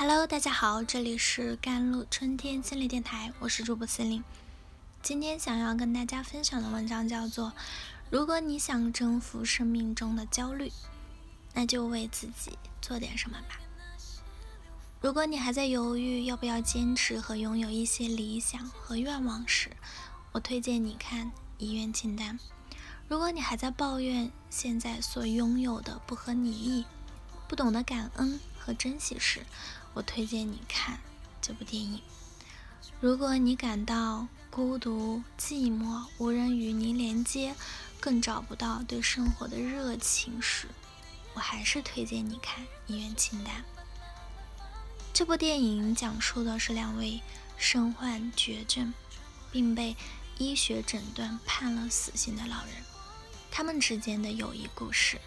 Hello，大家好，这里是甘露春天心理电台，我是主播司令。今天想要跟大家分享的文章叫做：如果你想征服生命中的焦虑，那就为自己做点什么吧。如果你还在犹豫要不要坚持和拥有一些理想和愿望时，我推荐你看遗愿清单。如果你还在抱怨现在所拥有的不合你意，不懂得感恩和珍惜时，我推荐你看这部电影。如果你感到孤独、寂寞、无人与你连接，更找不到对生活的热情时，我还是推荐你看《医院清单》。这部电影讲述的是两位身患绝症，并被医学诊断判了死刑的老人，他们之间的友谊故事。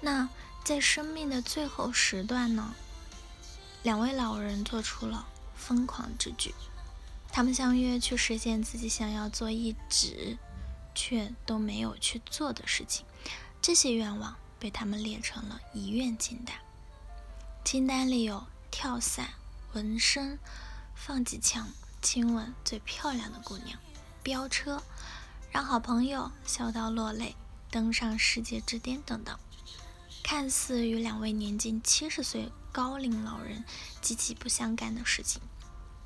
那在生命的最后时段呢？两位老人做出了疯狂之举，他们相约去实现自己想要做一直却都没有去做的事情。这些愿望被他们列成了遗愿清单。清单里有跳伞、纹身、放几枪、亲吻最漂亮的姑娘、飙车、让好朋友笑到落泪、登上世界之巅等等。看似与两位年近七十岁。高龄老人极其不相干的事情，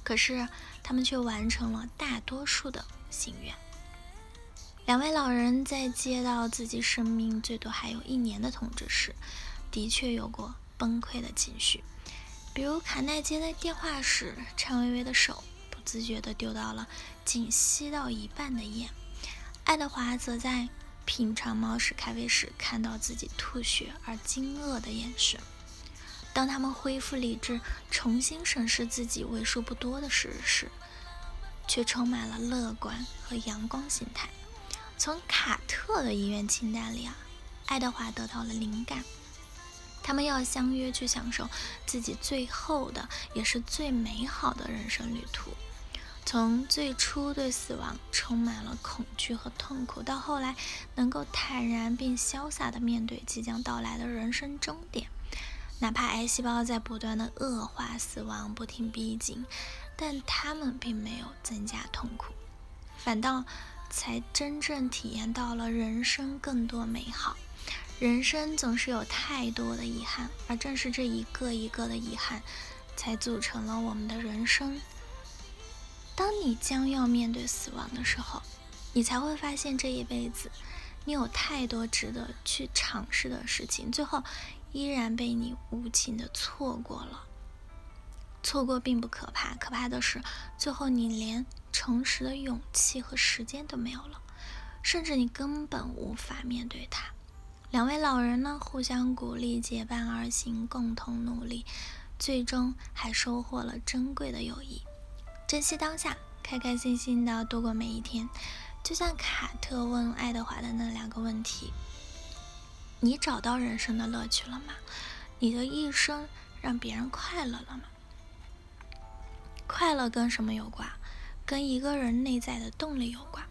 可是他们却完成了大多数的心愿。两位老人在接到自己生命最多还有一年的通知时，的确有过崩溃的情绪。比如卡耐接的电话时，颤巍巍的手不自觉地丢到了仅吸到一半的烟；爱德华则在品尝猫屎咖啡时，看到自己吐血而惊愕的眼神。当他们恢复理智，重新审视自己为数不多的事时，却充满了乐观和阳光心态。从卡特的遗愿清单里啊，爱德华得到了灵感。他们要相约去享受自己最后的，也是最美好的人生旅途。从最初对死亡充满了恐惧和痛苦，到后来能够坦然并潇洒地面对即将到来的人生终点。哪怕癌细胞在不断的恶化，死亡不停逼近，但他们并没有增加痛苦，反倒才真正体验到了人生更多美好。人生总是有太多的遗憾，而正是这一个一个的遗憾，才组成了我们的人生。当你将要面对死亡的时候，你才会发现这一辈子，你有太多值得去尝试的事情。最后。依然被你无情的错过了。错过并不可怕，可怕的是最后你连诚实的勇气和时间都没有了，甚至你根本无法面对它。两位老人呢，互相鼓励，结伴而行，共同努力，最终还收获了珍贵的友谊。珍惜当下，开开心心的度过每一天。就像卡特问爱德华的那两个问题。你找到人生的乐趣了吗？你的一生让别人快乐了吗？快乐跟什么有关？跟一个人内在的动力有关。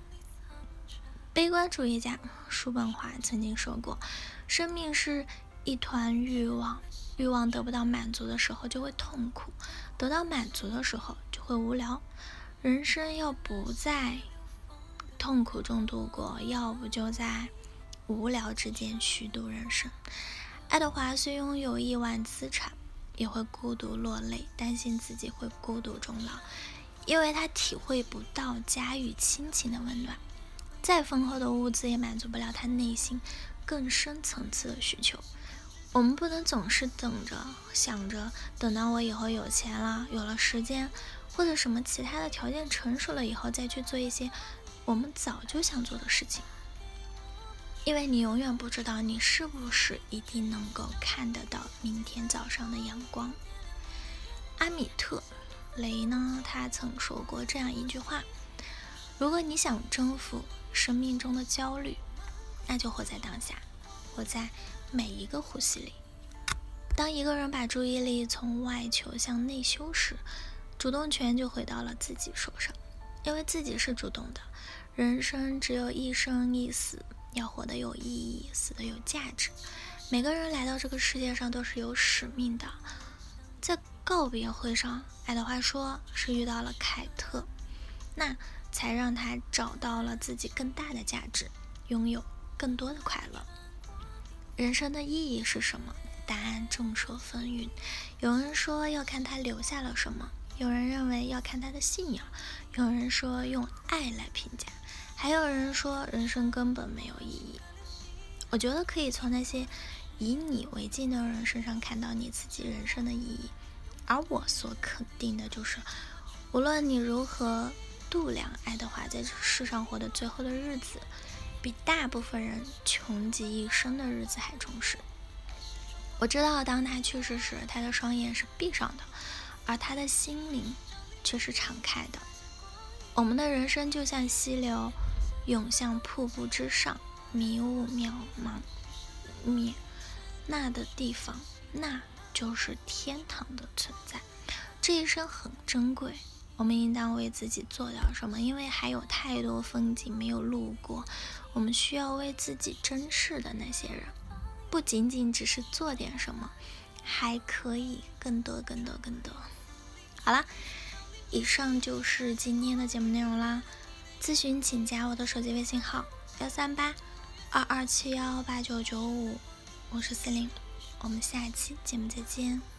悲观主义家叔本华曾经说过：“生命是一团欲望，欲望得不到满足的时候就会痛苦，得到满足的时候就会无聊。人生要不在痛苦中度过，要不就在……”无聊之间虚度人生。爱德华虽拥有亿万资产，也会孤独落泪，担心自己会孤独终老，因为他体会不到家与亲情的温暖。再丰厚的物资也满足不了他内心更深层次的需求。我们不能总是等着，想着等到我以后有钱了，有了时间，或者什么其他的条件成熟了以后，再去做一些我们早就想做的事情。因为你永远不知道你是不是一定能够看得到明天早上的阳光。阿米特雷呢？他曾说过这样一句话：如果你想征服生命中的焦虑，那就活在当下，活在每一个呼吸里。当一个人把注意力从外求向内修时，主动权就回到了自己手上，因为自己是主动的。人生只有一生一死。要活得有意义，死得有价值。每个人来到这个世界上都是有使命的。在告别会上，爱德华说是遇到了凯特，那才让他找到了自己更大的价值，拥有更多的快乐。人生的意义是什么？答案众说纷纭。有人说要看他留下了什么，有人认为要看他的信仰，有人说用爱来评价，还有人说人生根本没有意义。我觉得可以从那些。以你为镜的人身上看到你自己人生的意义，而我所肯定的就是，无论你如何度量爱德华在世上活的最后的日子，比大部分人穷极一生的日子还充实。我知道，当他去世时，他的双眼是闭上的，而他的心灵却是敞开的。我们的人生就像溪流，涌向瀑布之上，迷雾渺茫，灭。那的地方，那就是天堂的存在。这一生很珍贵，我们应当为自己做点什么，因为还有太多风景没有路过。我们需要为自己珍视的那些人，不仅仅只是做点什么，还可以更多、更多、更多。好啦，以上就是今天的节目内容啦。咨询请加我的手机微信号：幺三八二二七幺八九九五。我是司令，我们下期节目再见。